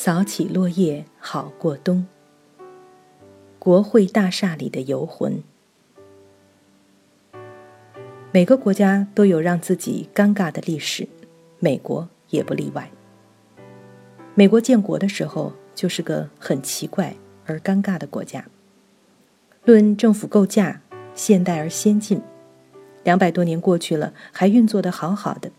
扫起落叶好过冬。国会大厦里的游魂。每个国家都有让自己尴尬的历史，美国也不例外。美国建国的时候就是个很奇怪而尴尬的国家。论政府构架，现代而先进，两百多年过去了，还运作的好好的。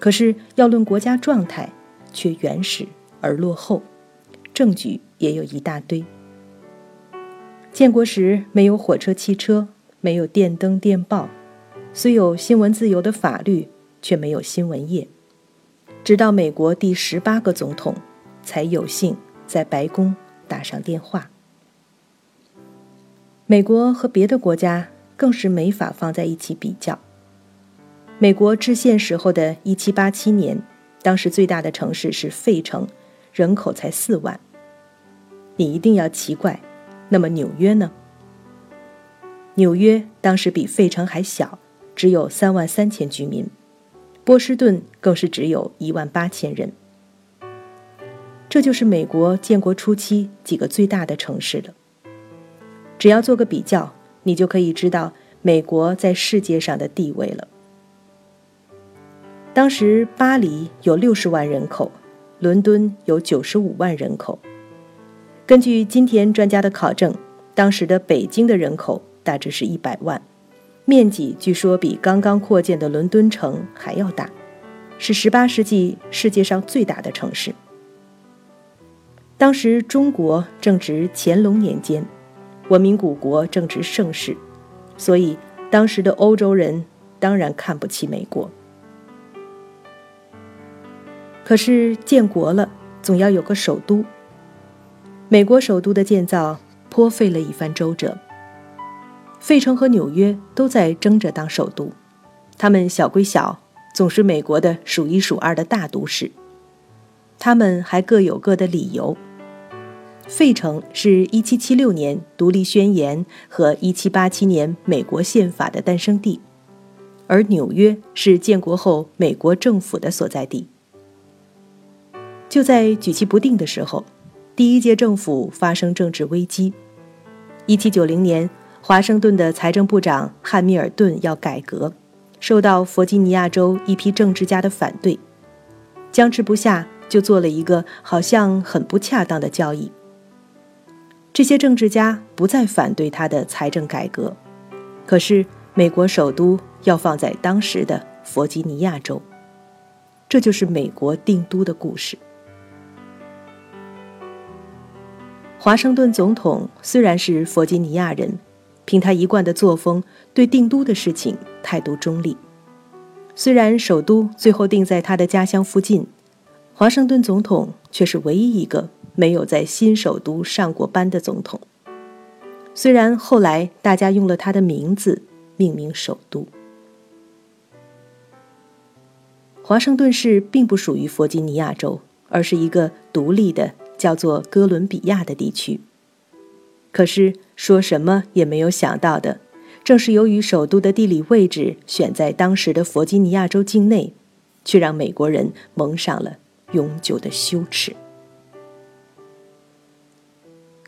可是要论国家状态，却原始而落后，证据也有一大堆。建国时没有火车、汽车，没有电灯、电报，虽有新闻自由的法律，却没有新闻业。直到美国第十八个总统，才有幸在白宫打上电话。美国和别的国家更是没法放在一起比较。美国制宪时候的一七八七年，当时最大的城市是费城，人口才四万。你一定要奇怪。那么纽约呢？纽约当时比费城还小，只有三万三千居民。波士顿更是只有一万八千人。这就是美国建国初期几个最大的城市了。只要做个比较，你就可以知道美国在世界上的地位了。当时巴黎有六十万人口，伦敦有九十五万人口。根据金田专家的考证，当时的北京的人口大致是一百万，面积据说比刚刚扩建的伦敦城还要大，是18世纪世界上最大的城市。当时中国正值乾隆年间，文明古国正值盛世，所以当时的欧洲人当然看不起美国。可是建国了，总要有个首都。美国首都的建造颇费了一番周折。费城和纽约都在争着当首都，他们小归小，总是美国的数一数二的大都市。他们还各有各的理由。费城是一七七六年独立宣言和一七八七年美国宪法的诞生地，而纽约是建国后美国政府的所在地。就在举棋不定的时候。第一届政府发生政治危机。一七九零年，华盛顿的财政部长汉密尔顿要改革，受到弗吉尼亚州一批政治家的反对，僵持不下，就做了一个好像很不恰当的交易。这些政治家不再反对他的财政改革，可是美国首都要放在当时的弗吉尼亚州，这就是美国定都的故事。华盛顿总统虽然是弗吉尼亚人，凭他一贯的作风，对定都的事情态度中立。虽然首都最后定在他的家乡附近，华盛顿总统却是唯一一个没有在新首都上过班的总统。虽然后来大家用了他的名字命名首都，华盛顿市并不属于弗吉尼亚州，而是一个独立的。叫做哥伦比亚的地区。可是说什么也没有想到的，正是由于首都的地理位置选在当时的弗吉尼亚州境内，却让美国人蒙上了永久的羞耻。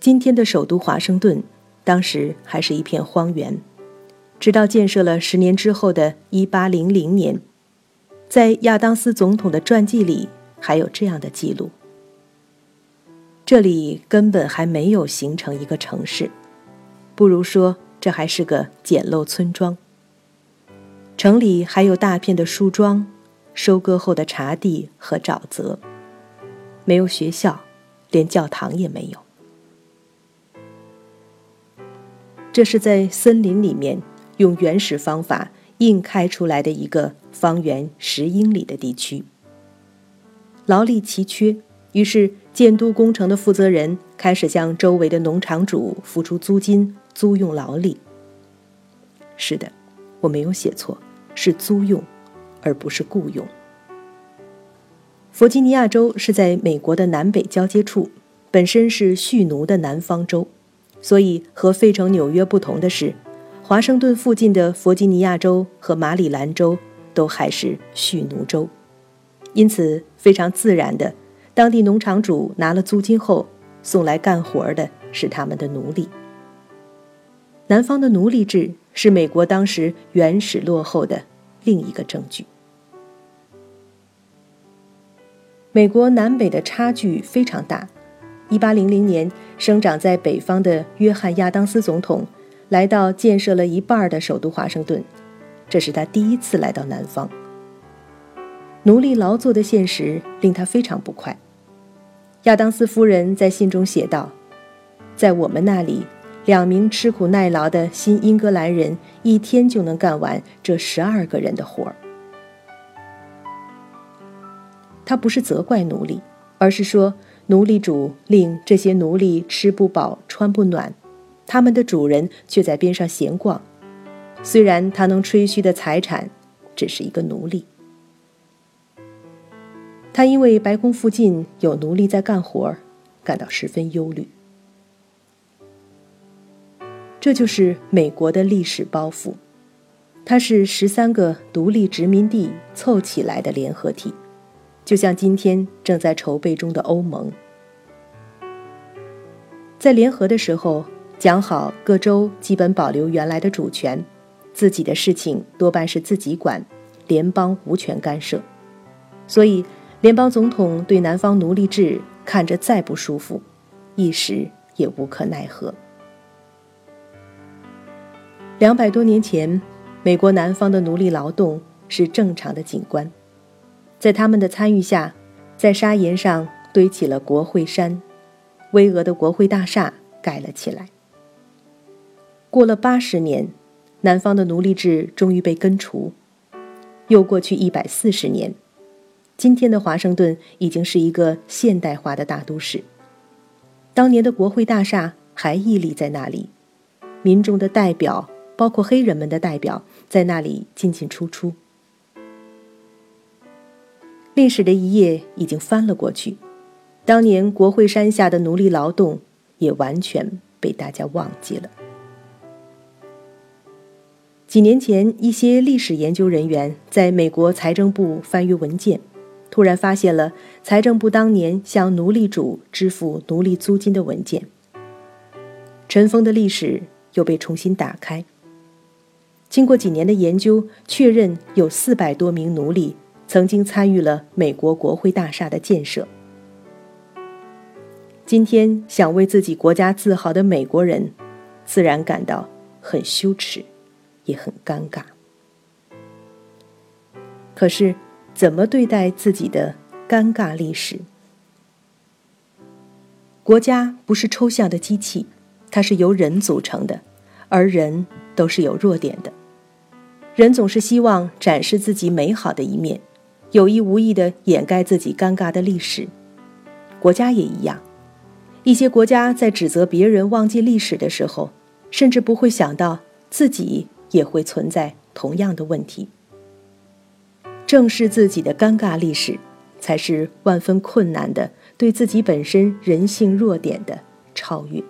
今天的首都华盛顿，当时还是一片荒原，直到建设了十年之后的一八零零年，在亚当斯总统的传记里还有这样的记录。这里根本还没有形成一个城市，不如说这还是个简陋村庄。城里还有大片的树桩、收割后的茶地和沼泽，没有学校，连教堂也没有。这是在森林里面用原始方法硬开出来的一个方圆十英里的地区，劳力奇缺，于是。建都工程的负责人开始向周围的农场主付出租金租用劳力。是的，我没有写错，是租用，而不是雇佣。弗吉尼亚州是在美国的南北交接处，本身是蓄奴的南方州，所以和费城、纽约不同的是，华盛顿附近的弗吉尼亚州和马里兰州都还是蓄奴州，因此非常自然的。当地农场主拿了租金后送来干活的是他们的奴隶。南方的奴隶制是美国当时原始落后的另一个证据。美国南北的差距非常大。一八零零年，生长在北方的约翰·亚当斯总统来到建设了一半的首都华盛顿，这是他第一次来到南方。奴隶劳作的现实令他非常不快。亚当斯夫人在信中写道：“在我们那里，两名吃苦耐劳的新英格兰人一天就能干完这十二个人的活儿。”他不是责怪奴隶，而是说。奴隶主令这些奴隶吃不饱穿不暖，他们的主人却在边上闲逛。虽然他能吹嘘的财产只是一个奴隶，他因为白宫附近有奴隶在干活，感到十分忧虑。这就是美国的历史包袱，它是十三个独立殖民地凑起来的联合体。就像今天正在筹备中的欧盟，在联合的时候讲好各州基本保留原来的主权，自己的事情多半是自己管，联邦无权干涉。所以，联邦总统对南方奴隶制看着再不舒服，一时也无可奈何。两百多年前，美国南方的奴隶劳动是正常的景观。在他们的参与下，在砂岩上堆起了国会山，巍峨的国会大厦盖了起来。过了八十年，南方的奴隶制终于被根除。又过去一百四十年，今天的华盛顿已经是一个现代化的大都市。当年的国会大厦还屹立在那里，民众的代表，包括黑人们的代表，在那里进进出出。历史的一页已经翻了过去，当年国会山下的奴隶劳动也完全被大家忘记了。几年前，一些历史研究人员在美国财政部翻阅文件，突然发现了财政部当年向奴隶主支付奴隶租金的文件。尘封的历史又被重新打开。经过几年的研究，确认有四百多名奴隶。曾经参与了美国国会大厦的建设。今天想为自己国家自豪的美国人，自然感到很羞耻，也很尴尬。可是，怎么对待自己的尴尬历史？国家不是抽象的机器，它是由人组成的，而人都是有弱点的。人总是希望展示自己美好的一面。有意无意地掩盖自己尴尬的历史，国家也一样。一些国家在指责别人忘记历史的时候，甚至不会想到自己也会存在同样的问题。正视自己的尴尬历史，才是万分困难的对自己本身人性弱点的超越。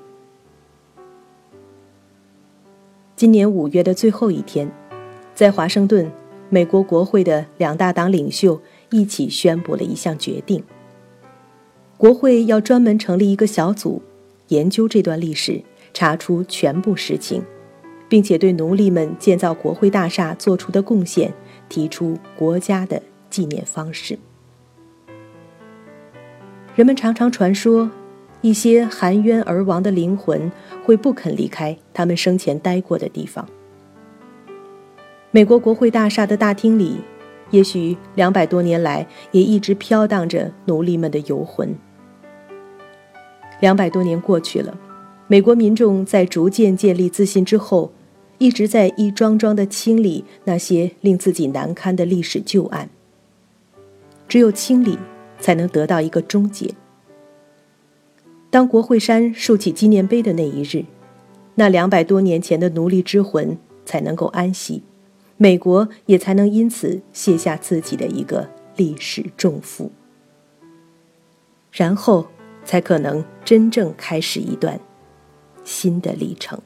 今年五月的最后一天，在华盛顿。美国国会的两大党领袖一起宣布了一项决定：国会要专门成立一个小组，研究这段历史，查出全部实情，并且对奴隶们建造国会大厦做出的贡献提出国家的纪念方式。人们常常传说，一些含冤而亡的灵魂会不肯离开他们生前待过的地方。美国国会大厦的大厅里，也许两百多年来也一直飘荡着奴隶们的游魂。两百多年过去了，美国民众在逐渐建立自信之后，一直在一桩桩地清理那些令自己难堪的历史旧案。只有清理，才能得到一个终结。当国会山竖起纪念碑的那一日，那两百多年前的奴隶之魂才能够安息。美国也才能因此卸下自己的一个历史重负，然后才可能真正开始一段新的历程。